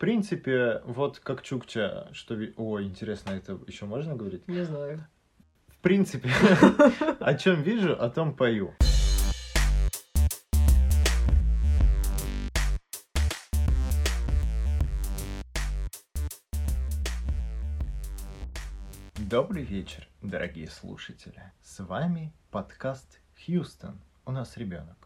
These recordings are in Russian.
принципе, вот как Чукча, что... О, интересно, это еще можно говорить? Не знаю. В принципе, о чем вижу, о том пою. Добрый вечер, дорогие слушатели. С вами подкаст Хьюстон. У нас ребенок.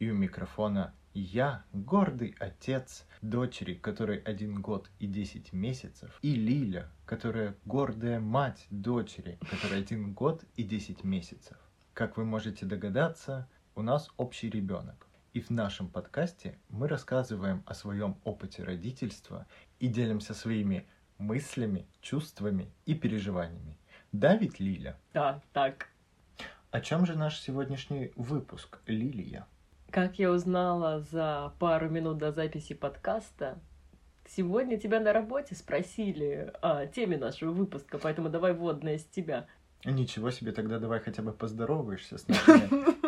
И у микрофона я, гордый отец дочери, которой один год и 10 месяцев, и Лиля, которая гордая мать дочери, которой один год и 10 месяцев. Как вы можете догадаться, у нас общий ребенок. И в нашем подкасте мы рассказываем о своем опыте родительства и делимся своими мыслями, чувствами и переживаниями. Да ведь, Лиля? Да, так. О чем же наш сегодняшний выпуск, Лилия? Как я узнала за пару минут до записи подкаста, сегодня тебя на работе спросили о теме нашего выпуска, поэтому давай вводное с тебя. Ничего себе, тогда давай хотя бы поздороваешься с нами.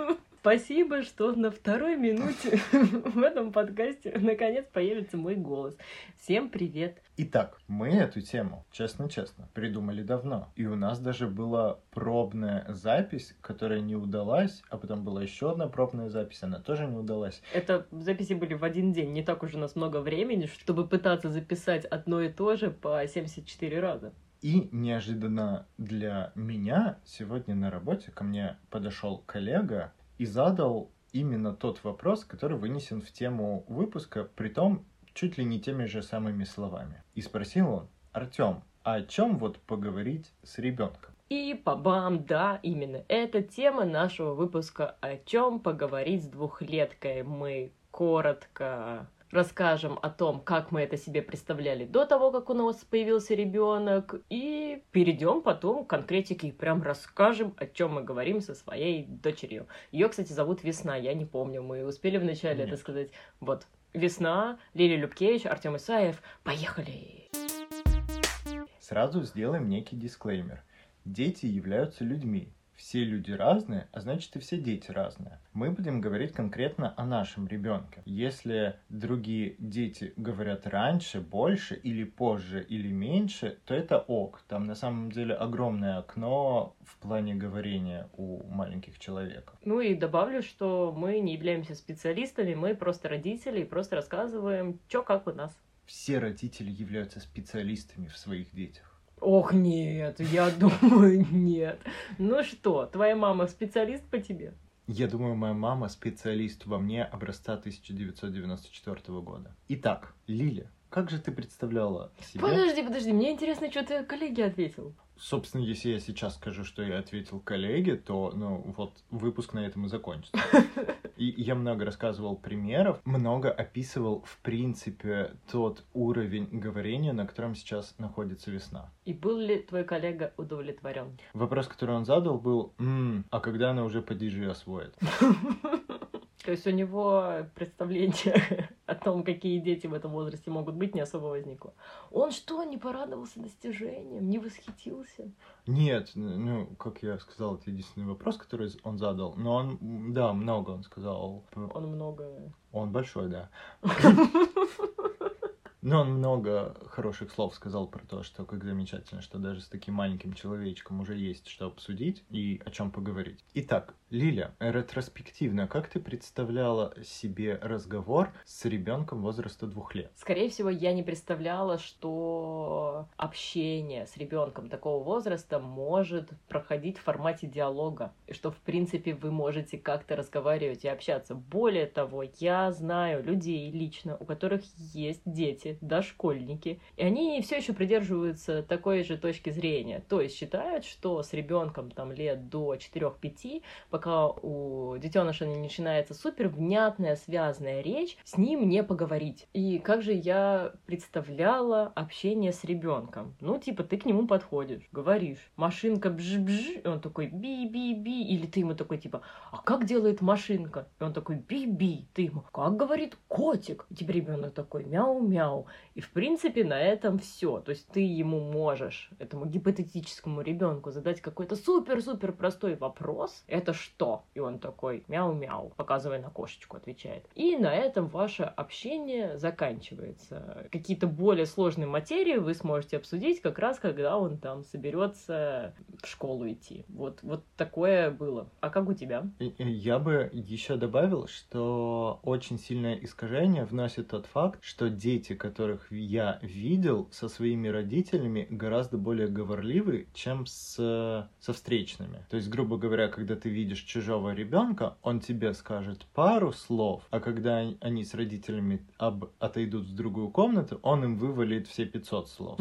Спасибо, что на второй минуте в этом подкасте наконец появится мой голос. Всем привет! Итак, мы эту тему, честно-честно, придумали давно. И у нас даже была пробная запись, которая не удалась, а потом была еще одна пробная запись, она тоже не удалась. Это записи были в один день, не так уж у нас много времени, чтобы пытаться записать одно и то же по 74 раза. И неожиданно для меня сегодня на работе ко мне подошел коллега и задал именно тот вопрос, который вынесен в тему выпуска, притом чуть ли не теми же самыми словами. И спросил он, Артем, а о чем вот поговорить с ребенком? И по-бам, да, именно это тема нашего выпуска «О чем поговорить с двухлеткой». Мы коротко расскажем о том, как мы это себе представляли до того, как у нас появился ребенок, и перейдем потом к конкретике и прям расскажем, о чем мы говорим со своей дочерью. Ее, кстати, зовут Весна, я не помню, мы успели вначале Нет. это сказать. Вот, Весна, Лилия Любкевич, Артем Исаев. Поехали! Сразу сделаем некий дисклеймер. Дети являются людьми. Все люди разные, а значит и все дети разные. Мы будем говорить конкретно о нашем ребенке. Если другие дети говорят раньше, больше или позже или меньше, то это ок. Там на самом деле огромное окно в плане говорения у маленьких человеков. Ну и добавлю, что мы не являемся специалистами, мы просто родители и просто рассказываем, что как у нас. Все родители являются специалистами в своих детях. Ох, нет, я думаю, нет. Ну что, твоя мама специалист по тебе? Я думаю, моя мама специалист во мне образца 1994 года. Итак, Лиля, как же ты представляла себе... Подожди, подожди, мне интересно, что ты коллеге ответил. Собственно, если я сейчас скажу, что я ответил коллеге, то, ну, вот, выпуск на этом и закончится. И я много рассказывал примеров, много описывал, в принципе, тот уровень говорения, на котором сейчас находится весна. И был ли твой коллега удовлетворен? Вопрос, который он задал, был, «М, а когда она уже падежи освоит? То есть у него представление о том, какие дети в этом возрасте могут быть, не особо возникло. Он что, не порадовался достижением, не восхитился? Нет, ну, как я сказал, это единственный вопрос, который он задал. Но он, да, много он сказал. Он много... Он большой, да. Но он много хороших слов сказал про то, что как замечательно, что даже с таким маленьким человечком уже есть что обсудить и о чем поговорить. Итак, Лиля, ретроспективно, как ты представляла себе разговор с ребенком возраста двух лет? Скорее всего, я не представляла, что общение с ребенком такого возраста может проходить в формате диалога, и что, в принципе, вы можете как-то разговаривать и общаться. Более того, я знаю людей лично, у которых есть дети, дошкольники, и они все еще придерживаются такой же точки зрения. То есть считают, что с ребенком там лет до 4-5, пока у детеныша не начинается супер внятная, связанная речь, с ним не поговорить. И как же я представляла общение с ребенком? Ну, типа, ты к нему подходишь, говоришь, машинка бж-бж, и он такой би-би-би, или ты ему такой, типа, а как делает машинка? И он такой би-би, ты ему, как говорит котик? И теперь ребенок такой мяу-мяу. И, в принципе, на этом все. То есть ты ему можешь, этому гипотетическому ребенку, задать какой-то супер-супер простой вопрос. Это что? И он такой, мяу-мяу, показывая на кошечку, отвечает. И на этом ваше общение заканчивается. Какие-то более сложные материи вы сможете обсудить как раз, когда он там соберется в школу идти. Вот, вот такое было. А как у тебя? Я бы еще добавил, что очень сильное искажение вносит тот факт, что дети, которых я видел со своими родителями, гораздо более говорливы, чем с, со встречными. То есть, грубо говоря, когда ты видишь чужого ребенка, он тебе скажет пару слов, а когда они с родителями об, отойдут в другую комнату, он им вывалит все 500 слов.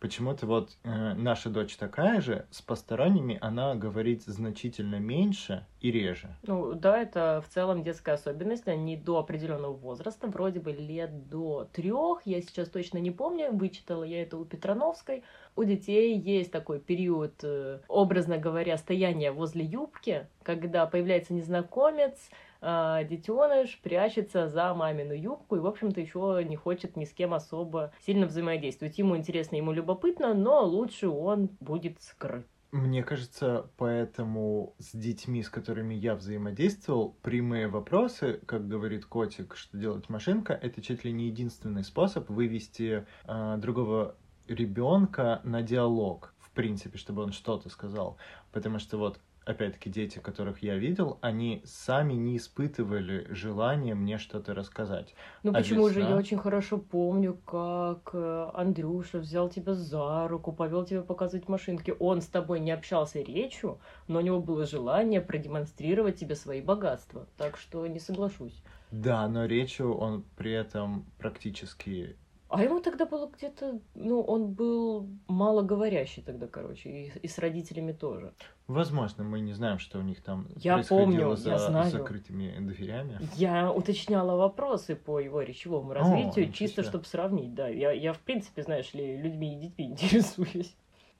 Почему-то вот э, наша дочь такая же, с посторонними она говорит значительно меньше и реже. Ну да, это в целом детская особенность. Они до определенного возраста, вроде бы лет до трех, я сейчас точно не помню, вычитала я это у Петрановской. У детей есть такой период, э, образно говоря, стояния возле юбки, когда появляется незнакомец, э, детеныш прячется за мамину юбку и, в общем-то, еще не хочет ни с кем особо сильно взаимодействовать. Ему интересно, ему любопытно, но лучше он будет скрыт. Мне кажется, поэтому с детьми, с которыми я взаимодействовал, прямые вопросы, как говорит котик, что делать машинка, это чуть ли не единственный способ вывести э, другого ребенка на диалог, в принципе, чтобы он что-то сказал. Потому что вот опять-таки, дети, которых я видел, они сами не испытывали желания мне что-то рассказать. Ну а почему весна... же? Я очень хорошо помню, как э, Андрюша взял тебя за руку, повел тебя показывать машинки. Он с тобой не общался речью, но у него было желание продемонстрировать тебе свои богатства. Так что не соглашусь. Да, но речью он при этом практически а ему тогда было где-то, ну, он был малоговорящий тогда, короче, и, и с родителями тоже. Возможно, мы не знаем, что у них там я происходило помню, за я знаю. закрытыми дверями. Я уточняла вопросы по его речевому развитию, О, чисто чтобы сравнить, да. Я, я, в принципе, знаешь ли, людьми и детьми интересуюсь.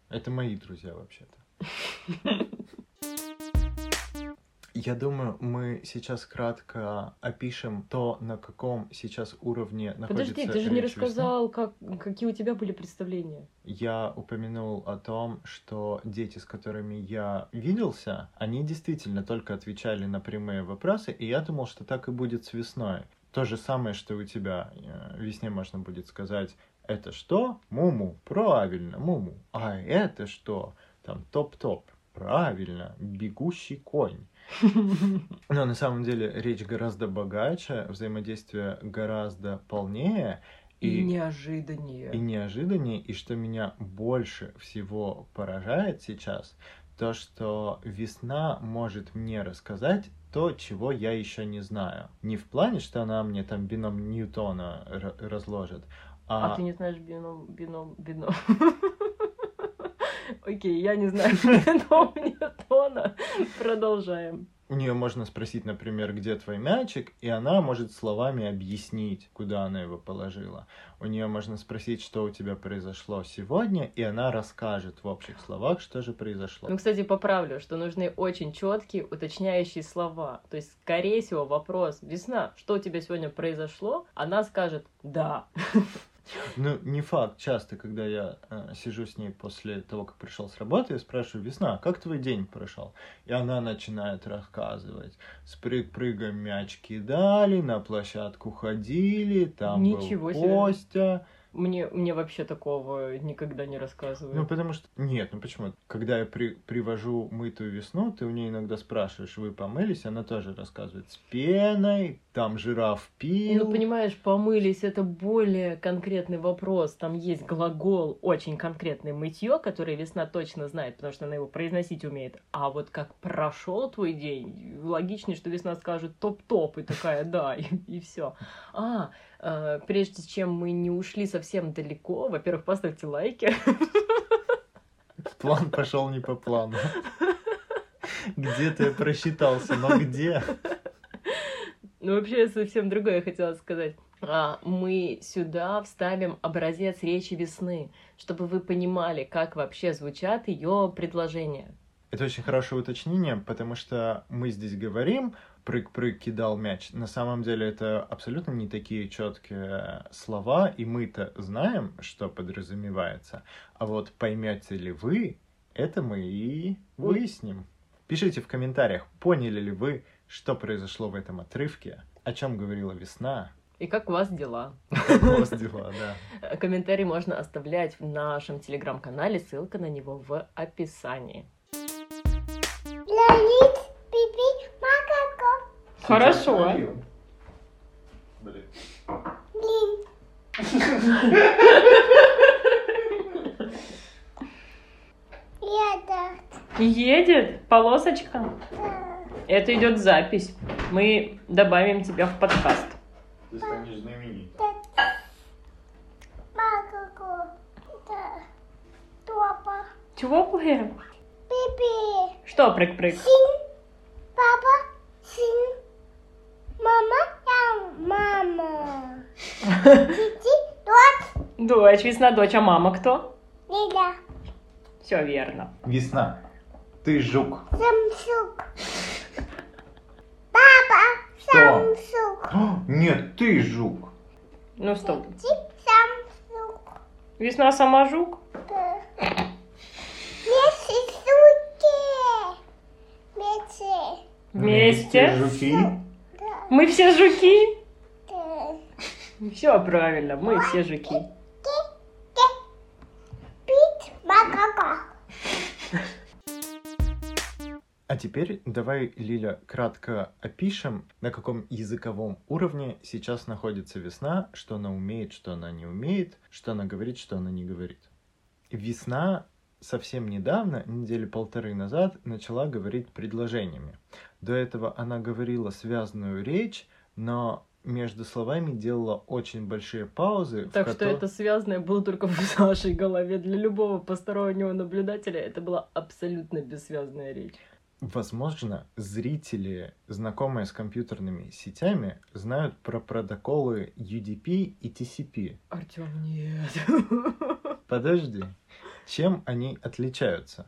Это мои друзья, вообще-то. Я думаю, мы сейчас кратко опишем то, на каком сейчас уровне находится Подожди, ты же не рассказал, как, какие у тебя были представления. Я упомянул о том, что дети, с которыми я виделся, они действительно только отвечали на прямые вопросы, и я думал, что так и будет с весной. То же самое, что у тебя. Э, весне можно будет сказать, это что? Муму. Правильно, муму. А это что? Там топ-топ. Правильно, бегущий конь. Но на самом деле речь гораздо богаче, взаимодействие гораздо полнее. И, и неожиданнее. И неожиданнее. И что меня больше всего поражает сейчас, то, что весна может мне рассказать то, чего я еще не знаю. Не в плане, что она мне там бином Ньютона разложит, а... а ты не знаешь бином, бином, бином. Окей, я не знаю бином Ньютона. Продолжаем. У нее можно спросить, например, где твой мячик, и она может словами объяснить, куда она его положила. У нее можно спросить, что у тебя произошло сегодня, и она расскажет в общих словах, что же произошло. Ну, кстати, поправлю, что нужны очень четкие, уточняющие слова. То есть, скорее всего, вопрос «Весна, что у тебя сегодня произошло?» Она скажет «Да». Ну, не факт. Часто, когда я э, сижу с ней после того, как пришел с работы, я спрашиваю, Весна, как твой день прошел? И она начинает рассказывать. С прыг-прыгом мяч кидали, на площадку ходили, там Ничего был Костя. Мне, мне вообще такого никогда не рассказывают. Ну, потому что... Нет, ну почему? Когда я при... привожу мытую весну, ты у нее иногда спрашиваешь, вы помылись? Она тоже рассказывает. С пеной, там жираф пил. Ну, понимаешь, помылись — это более конкретный вопрос. Там есть глагол, очень конкретный мытье, который весна точно знает, потому что она его произносить умеет. А вот как прошел твой день, логичнее, что весна скажет топ-топ, и такая, да, и, и все. А, прежде чем мы не ушли совсем далеко, во-первых, поставьте лайки. План пошел не по плану. Где-то я просчитался, но где? Ну, вообще, совсем другое я хотела сказать. А, мы сюда вставим образец речи весны, чтобы вы понимали, как вообще звучат ее предложения. Это очень хорошее уточнение, потому что мы здесь говорим прыг-прыг кидал мяч. На самом деле это абсолютно не такие четкие слова, и мы-то знаем, что подразумевается. А вот поймете ли вы, это мы и выясним. Пишите в комментариях, поняли ли вы, что произошло в этом отрывке, о чем говорила весна, И как у вас дела? как у вас дела, да. Комментарий можно оставлять в нашем телеграм-канале, ссылка на него в описании. Хорошо. Блин. Так. Едет полосочка. да. Это идет запись. Мы добавим тебя в подкаст. Ты станешь знаменит. Чего, Пуэр? Пипи. Что, прыг-прыг? Сын. Папа. Сын. Мама. Я мама. Тити. Дочь. Весна, дочь, а мама кто? Лиля. Все верно. Весна, ты жук. Самсук. Папа. Что? Самсук. О, Нет, ты жук. Ну стоп. Ти. Самсук. Весна сама жук? Да. Вместе суки. Вместе. Вместе. жуки. Да. Мы все жуки? Да. Все правильно, мы все жуки. А теперь давай, Лиля, кратко опишем, на каком языковом уровне сейчас находится весна, что она умеет, что она не умеет, что она говорит, что она не говорит. Весна совсем недавно, недели полторы назад, начала говорить предложениями. До этого она говорила связанную речь, но между словами делала очень большие паузы. Так что кото- это связанное было только в нашей голове. Для любого постороннего наблюдателя это была абсолютно бессвязная речь. Возможно, зрители, знакомые с компьютерными сетями, знают про протоколы UDP и TCP. Артем, нет. Подожди, чем они отличаются?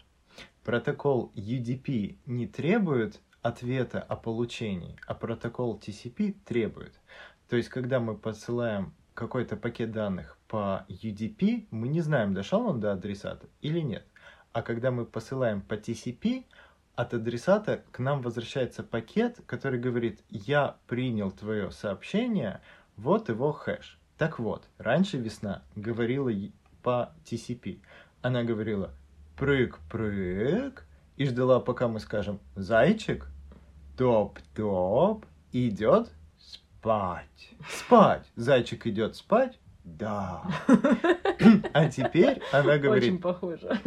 Протокол UDP не требует ответа о получении, а протокол TCP требует. То есть, когда мы посылаем какой-то пакет данных по UDP, мы не знаем, дошел он до адресата или нет. А когда мы посылаем по TCP, от адресата к нам возвращается пакет, который говорит, я принял твое сообщение, вот его хэш. Так вот, раньше весна говорила по TCP. Она говорила прыг-прыг и ждала, пока мы скажем зайчик, топ-топ, идет спать. Спать. Зайчик идет спать? Да. А теперь она Очень говорит похоже.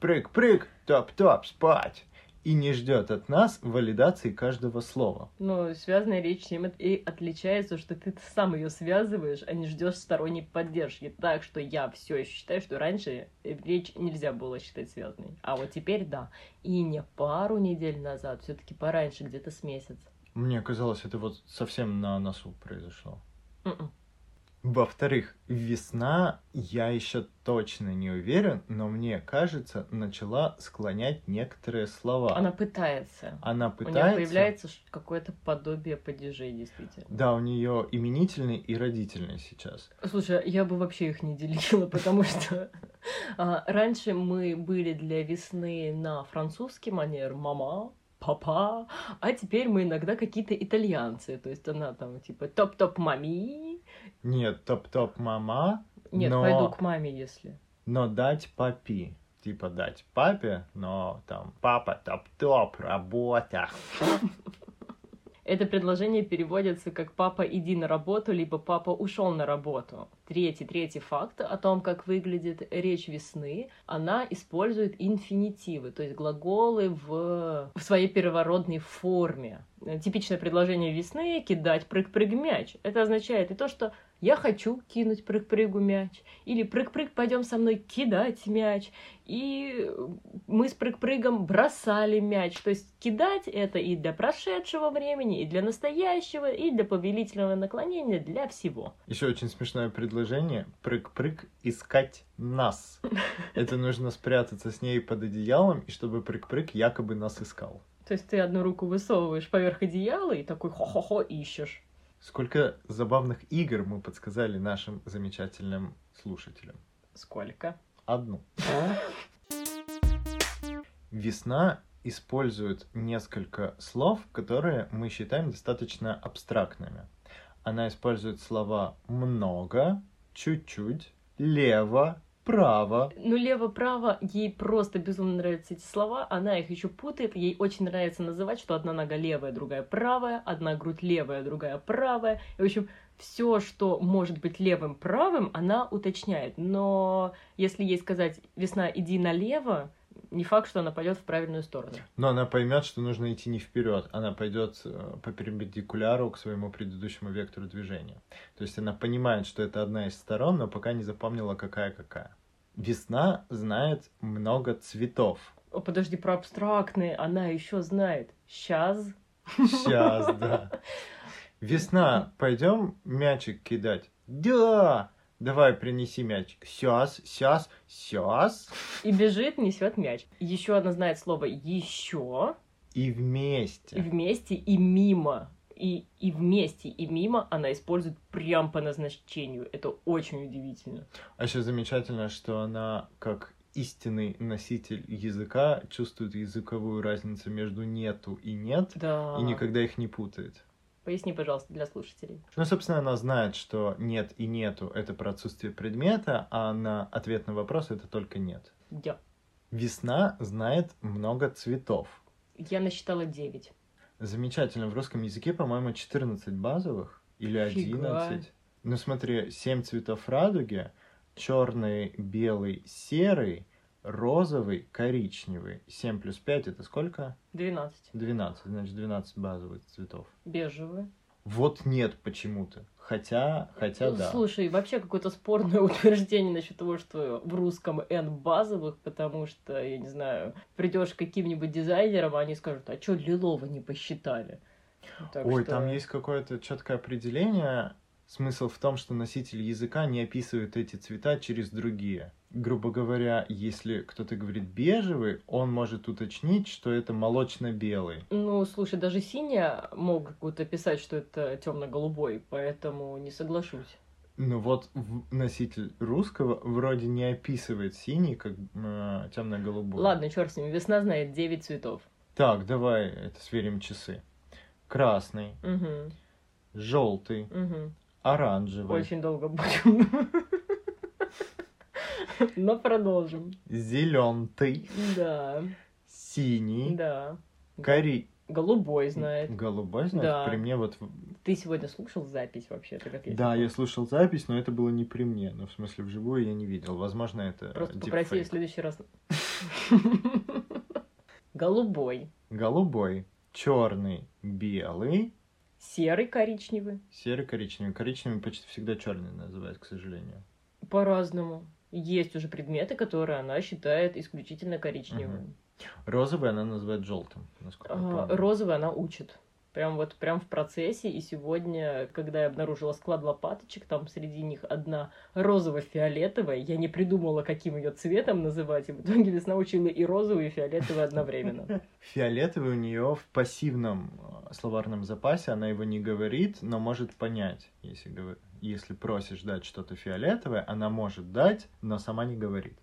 прыг-прыг, топ-топ, спать. И не ждет от нас валидации каждого слова. Но связанная речь тем и отличается, что ты сам ее связываешь, а не ждешь сторонней поддержки. Так что я все еще считаю, что раньше речь нельзя было считать связанной. А вот теперь да. И не пару недель назад, все-таки пораньше, где-то с месяц. Мне казалось, это вот совсем на носу произошло. М-м. Во-вторых, весна, я еще точно не уверен, но мне кажется, начала склонять некоторые слова. Она пытается. Она У нее пытается... появляется какое-то подобие падежей, действительно. Да, у нее именительный и родительный сейчас. Слушай, я бы вообще их не делила, потому что а, раньше мы были для весны на французский манер мама, папа, а теперь мы иногда какие-то итальянцы. То есть она там типа топ-топ мами. Нет, топ-топ мама, Нет, Но- пойду к маме, если. но дать папи. Типа дать папе, но там папа топ-топ, работа. Это предложение переводится как «папа, иди на работу», либо «папа ушел на работу». Третий, третий факт о том, как выглядит речь весны, она использует инфинитивы, то есть глаголы в, в своей первородной форме. Типичное предложение весны — кидать прыг-прыг мяч. Это означает и то, что я хочу кинуть прыг-прыгу мяч, или прыг-прыг, пойдем со мной кидать мяч, и мы с прыг-прыгом бросали мяч. То есть кидать это и для прошедшего времени, и для настоящего, и для повелительного наклонения, для всего. Еще очень смешное предложение. Прыг-прыг искать нас. Это нужно спрятаться с ней под одеялом, и чтобы прыг-прыг якобы нас искал. То есть ты одну руку высовываешь поверх одеяла и такой хо-хо-хо ищешь. Сколько забавных игр мы подсказали нашим замечательным слушателям. Сколько? Одну. Весна использует несколько слов, которые мы считаем достаточно абстрактными. Она использует слова много, чуть-чуть, лево, право. Ну, лево-право, ей просто безумно нравятся эти слова, она их еще путает, ей очень нравится называть, что одна нога левая, другая правая, одна грудь левая, другая правая. И, в общем, все, что может быть левым правым, она уточняет. Но если ей сказать «весна, иди налево», не факт, что она пойдет в правильную сторону. Но она поймет, что нужно идти не вперед, она пойдет э, по перпендикуляру к своему предыдущему вектору движения. То есть она понимает, что это одна из сторон, но пока не запомнила, какая какая. Весна знает много цветов. О, подожди, про абстрактные она еще знает. Сейчас. Сейчас, да. Весна, пойдем мячик кидать? Да! Давай, принеси мячик. Сейчас, сейчас, сейчас. И бежит, несет мяч. Еще она знает слово еще. И И вместе. вместе, и мимо. И, и вместе, и мимо она использует прям по назначению. Это очень удивительно. А еще замечательно, что она, как истинный носитель языка, чувствует языковую разницу между нету и нет, Да. и никогда их не путает. Поясни, пожалуйста, для слушателей. Ну, собственно, она знает, что нет и нету — это про отсутствие предмета, а на ответ на вопрос — это только нет. Я. Весна знает много цветов. Я насчитала 9. Замечательно. В русском языке, по-моему, 14 базовых или Фига. 11. Ну смотри, 7 цветов радуги. Черный, белый, серый, розовый, коричневый. 7 плюс 5 это сколько? 12. 12. Значит, 12 базовых цветов. Бежевые. Вот нет почему-то. Хотя, хотя Ну, да. Слушай, вообще какое-то спорное утверждение насчет того, что в русском N базовых, потому что, я не знаю, придешь к каким-нибудь дизайнерам, а они скажут, а что лилово не посчитали? Так Ой, что- там есть какое-то четкое определение. Смысл в том, что носитель языка не описывает эти цвета через другие. Грубо говоря, если кто-то говорит бежевый, он может уточнить, что это молочно-белый. Ну, слушай, даже синяя могут описать, что это темно-голубой, поэтому не соглашусь. Ну вот носитель русского вроде не описывает синий как темно-голубой. Ладно, черт с ними, весна знает 9 цветов. Так, давай это сверим часы. Красный, Угу, желтый, угу. оранжевый, Очень долго будем. Но продолжим. зеленый, Да, синий, да. кори... Голубой знает. Голубой, знаешь, Да. при мне вот... Ты сегодня слушал запись вообще-то, как я Да, я слушал запись, но это было не при мне. Ну, в смысле, вживую я не видел. Возможно, это Просто попроси в следующий раз. Голубой, Голубой, черный, белый, серый, коричневый. серый, коричневый. Коричневый почти всегда черный называют, к сожалению. По-разному. Есть уже предметы, которые она считает исключительно коричневыми. Розовый она называет желтым, насколько А. Розовый она учит. Прям вот прям в процессе. И сегодня, когда я обнаружила склад лопаточек, там среди них одна розово-фиолетовая. Я не придумала, каким ее цветом называть. И в итоге весна учила и розовую, и фиолетовую одновременно. Фиолетовый у нее в пассивном э, словарном запасе, она его не говорит, но может понять. Если, говор- если просишь дать что-то фиолетовое, она может дать, но сама не говорит.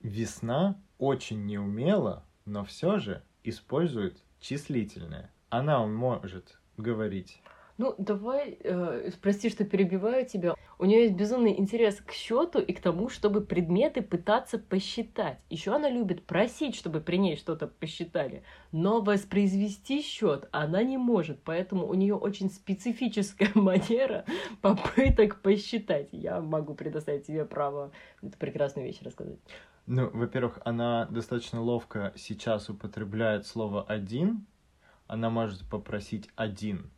Весна очень неумело, но все же использует числительное. Она может говорить Ну, давай, э, прости, что перебиваю тебя. У нее есть безумный интерес к счету и к тому, чтобы предметы пытаться посчитать. Еще она любит просить, чтобы при ней что-то посчитали. Но воспроизвести счет она не может, поэтому у нее очень специфическая манера попыток посчитать. Я могу предоставить тебе право эту прекрасную вещь рассказать. Ну, во-первых, она достаточно ловко сейчас употребляет слово «один». Она может попросить «один».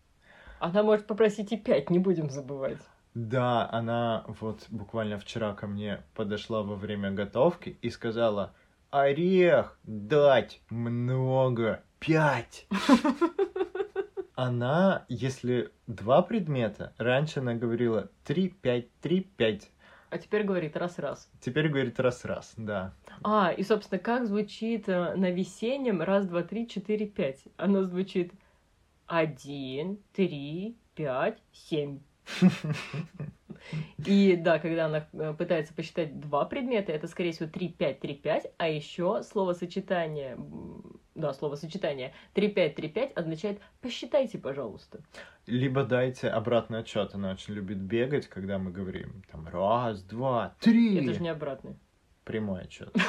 Она может попросить и пять, не будем забывать. Да, она вот буквально вчера ко мне подошла во время готовки и сказала «Орех дать много, пять». Она, если два предмета, раньше она говорила три, пять, три, пять. А теперь говорит раз-раз. Теперь говорит раз-раз, да. А, и, собственно, как звучит э, на весеннем раз, два, три, четыре, пять? Оно звучит один, три, пять, семь. И да, когда она э, пытается посчитать два предмета, это, скорее всего, 3-5, 3-5, а еще словосочетание, да, словосочетание 3-5, 3-5 означает «посчитайте, пожалуйста». Либо дайте обратный отчет. Она очень любит бегать, когда мы говорим там раз, два, три. Это же не обратный. Прямой отчет.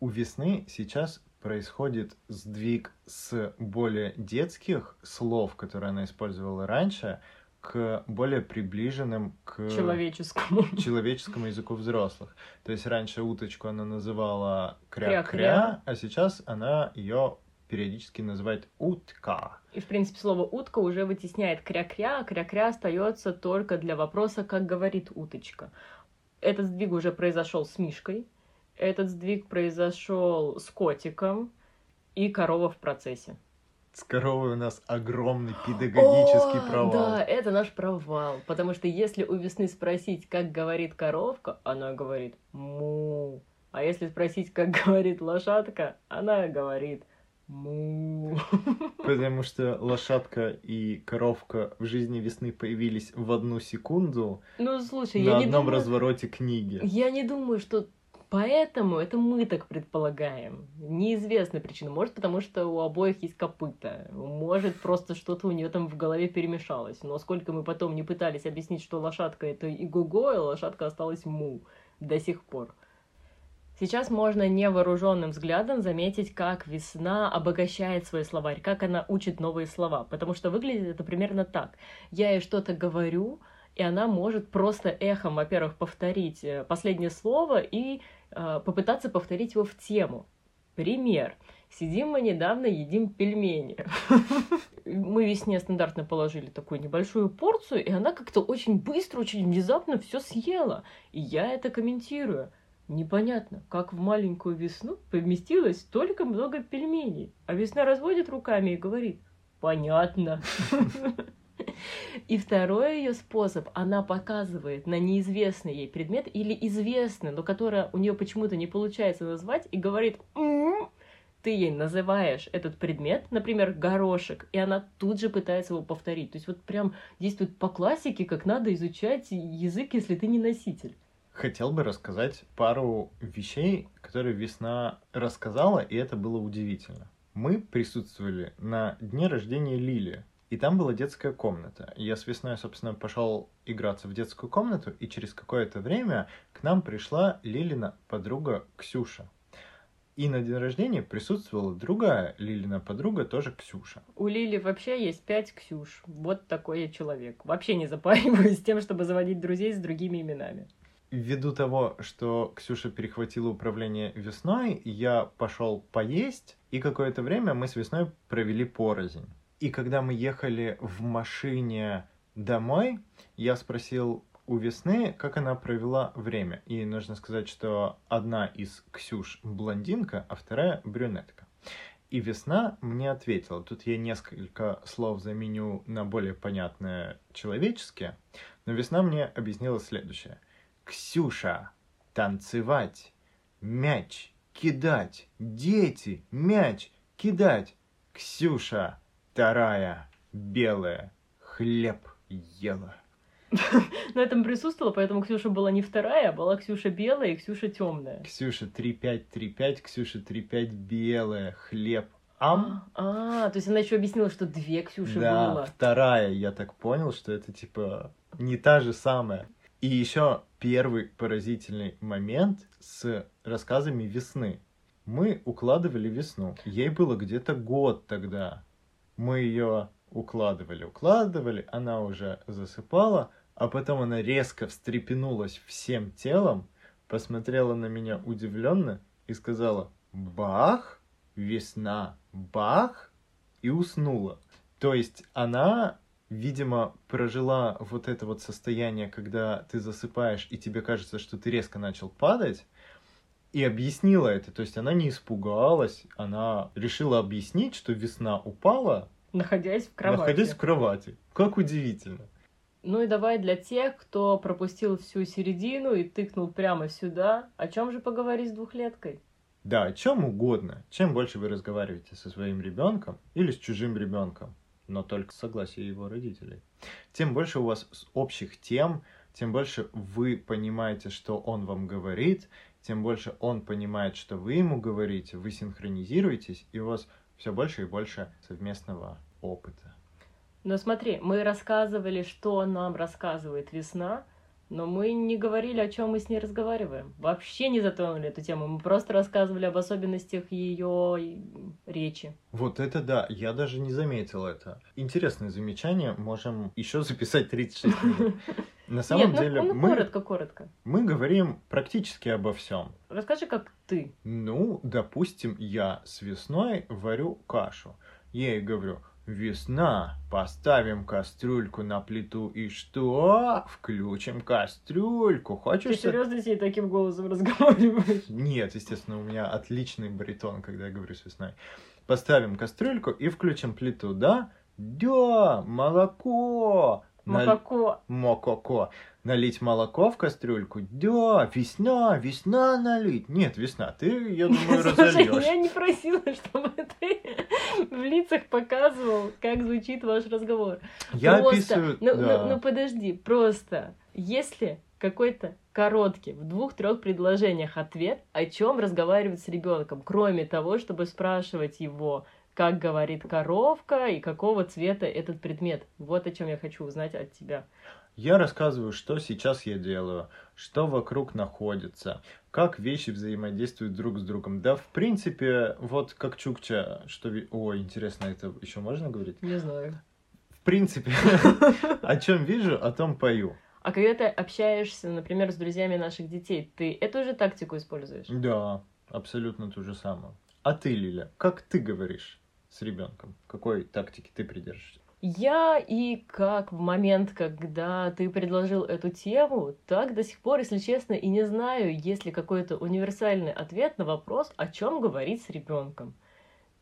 У весны сейчас происходит сдвиг с более детских слов, которые она использовала раньше, к более приближенным к Человеческому. человеческому языку взрослых. То есть раньше уточку она называла Кря-кря. а сейчас она ее периодически называет утка. И, в принципе, слово «утка» уже вытесняет кря-кря, а кря-кря остается только для вопроса «как говорит уточка». Этот сдвиг уже произошел с Мишкой, этот сдвиг произошел с котиком и корова в процессе. С коровой у нас огромный педагогический О, провал. Да, это наш провал. Потому что если у весны спросить, как говорит коровка, она говорит му. А если спросить, как говорит лошадка, она говорит му. Потому что лошадка и коровка в жизни весны появились в одну секунду Ну, слушай, на я не одном думаю... развороте книги. Я не думаю, что поэтому это мы так предполагаем. Неизвестна причина. Может, потому что у обоих есть копыта. Может, просто что-то у нее там в голове перемешалось. Но сколько мы потом не пытались объяснить, что лошадка это игого, и лошадка осталась му до сих пор. Сейчас можно невооруженным взглядом заметить, как весна обогащает свой словарь, как она учит новые слова. Потому что выглядит это примерно так. Я ей что-то говорю, и она может просто эхом, во-первых, повторить э, последнее слово и попытаться повторить его в тему. Пример. Сидим мы недавно, едим пельмени. Мы весне стандартно положили такую небольшую порцию, и она как-то очень быстро, очень внезапно все съела. И я это комментирую. Непонятно, как в маленькую весну поместилось столько много пельменей. А весна разводит руками и говорит, понятно. И второй ее способ, она показывает на неизвестный ей предмет или известный, но который у нее почему-то не получается назвать, и говорит, «М-м». ты ей называешь этот предмет, например, горошек, и она тут же пытается его повторить. То есть вот прям действует по классике, как надо изучать язык, если ты не носитель. Хотел бы рассказать пару вещей, которые весна рассказала, и это было удивительно. Мы присутствовали на дне рождения Лили, и там была детская комната. Я с весной, собственно, пошел играться в детскую комнату, и через какое-то время к нам пришла Лилина подруга Ксюша. И на день рождения присутствовала другая Лилина подруга, тоже Ксюша. У Лили вообще есть пять Ксюш. Вот такой я человек. Вообще не запариваюсь с тем, чтобы заводить друзей с другими именами. Ввиду того, что Ксюша перехватила управление весной, я пошел поесть, и какое-то время мы с весной провели порознь. И когда мы ехали в машине домой, я спросил у весны, как она провела время. И нужно сказать, что одна из Ксюш блондинка, а вторая брюнетка. И весна мне ответила. Тут я несколько слов заменю на более понятное человеческие. Но весна мне объяснила следующее. Ксюша, танцевать, мяч, кидать, дети, мяч, кидать. Ксюша, вторая, белая, хлеб ела. На этом присутствовала, поэтому Ксюша была не вторая, а была Ксюша белая и Ксюша темная. Ксюша 3-5-3-5, Ксюша 3-5, белая, хлеб. Ам? А, то есть она еще объяснила, что две Ксюши да, было. вторая, я так понял, что это типа не та же самая. И еще первый поразительный момент с рассказами весны. Мы укладывали весну. Ей было где-то год тогда. Мы ее укладывали, укладывали, она уже засыпала, а потом она резко встрепенулась всем телом, посмотрела на меня удивленно и сказала «Бах! Весна! Бах!» и уснула. То есть она видимо, прожила вот это вот состояние, когда ты засыпаешь, и тебе кажется, что ты резко начал падать, и объяснила это. То есть она не испугалась, она решила объяснить, что весна упала, Находясь в кровати. находясь в кровати. Как удивительно. Ну и давай для тех, кто пропустил всю середину и тыкнул прямо сюда, о чем же поговорить с двухлеткой? Да, о чем угодно. Чем больше вы разговариваете со своим ребенком или с чужим ребенком. но только с согласия его родителей. Тем больше у вас общих тем, тем больше вы понимаете, что он вам говорит, тем больше он понимает, что вы ему говорите, вы синхронизируетесь, и у вас все больше и больше совместного опыта. Но смотри, мы рассказывали, что нам рассказывает весна, но мы не говорили, о чем мы с ней разговариваем. Вообще не затронули эту тему. Мы просто рассказывали об особенностях ее речи. Вот это да, я даже не заметил это. Интересное замечание, можем еще записать 36 минут. На самом Нет, ну- деле ну, мы, коротко, коротко. мы говорим практически обо всем. Расскажи, как ты. Ну, допустим, я с весной варю кашу. Я ей говорю, весна, поставим кастрюльку на плиту и что? Включим кастрюльку. Ты Хочешь... со- серьезно с ней таким голосом разговариваешь? Нет, естественно, у меня отличный баритон, когда я говорю с весной. Поставим кастрюльку и включим плиту, да? Да, молоко. Макако. Мококо. Налить молоко в кастрюльку? Да, весна, весна налить. Нет, весна, ты, я думаю, разольешь. я не просила, чтобы ты в лицах показывал, как звучит ваш разговор. Я просто, описываю... ну, да. ну, ну подожди, просто, если какой-то короткий, в двух-трех предложениях ответ, о чем разговаривать с ребенком, кроме того, чтобы спрашивать его, как говорит коровка и какого цвета этот предмет. Вот о чем я хочу узнать от тебя. Я рассказываю, что сейчас я делаю, что вокруг находится, как вещи взаимодействуют друг с другом. Да, в принципе, вот как Чукча, что... О, интересно, это еще можно говорить? Не знаю. В принципе, о чем вижу, о том пою. А когда ты общаешься, например, с друзьями наших детей, ты эту же тактику используешь? Да, абсолютно то же самое. А ты, Лиля, как ты говоришь с ребенком? Какой тактики ты придерживаешься? Я и как в момент, когда ты предложил эту тему, так до сих пор, если честно, и не знаю, есть ли какой-то универсальный ответ на вопрос, о чем говорить с ребенком.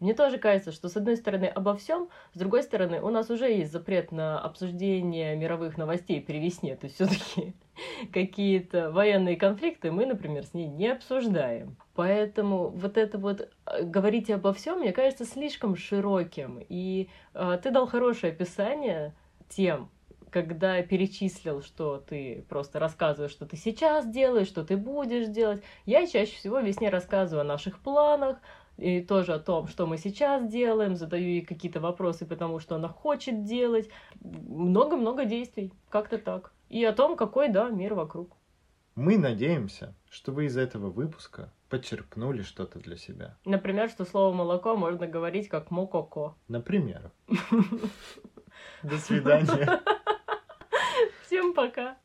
Мне тоже кажется, что с одной стороны обо всем, с другой стороны у нас уже есть запрет на обсуждение мировых новостей при весне, то есть все-таки какие-то военные конфликты мы, например, с ней не обсуждаем. Поэтому вот это вот э, говорить обо всем, мне кажется, слишком широким. И э, ты дал хорошее описание тем, когда перечислил, что ты просто рассказываешь, что ты сейчас делаешь, что ты будешь делать. Я чаще всего весне рассказываю о наших планах, и тоже о том, что мы сейчас делаем, задаю ей какие-то вопросы, потому что она хочет делать. Много-много действий, как-то так. И о том, какой, да, мир вокруг. Мы надеемся, что вы из этого выпуска подчеркнули что-то для себя. Например, что слово молоко можно говорить как мококо. Например. До свидания. Всем пока!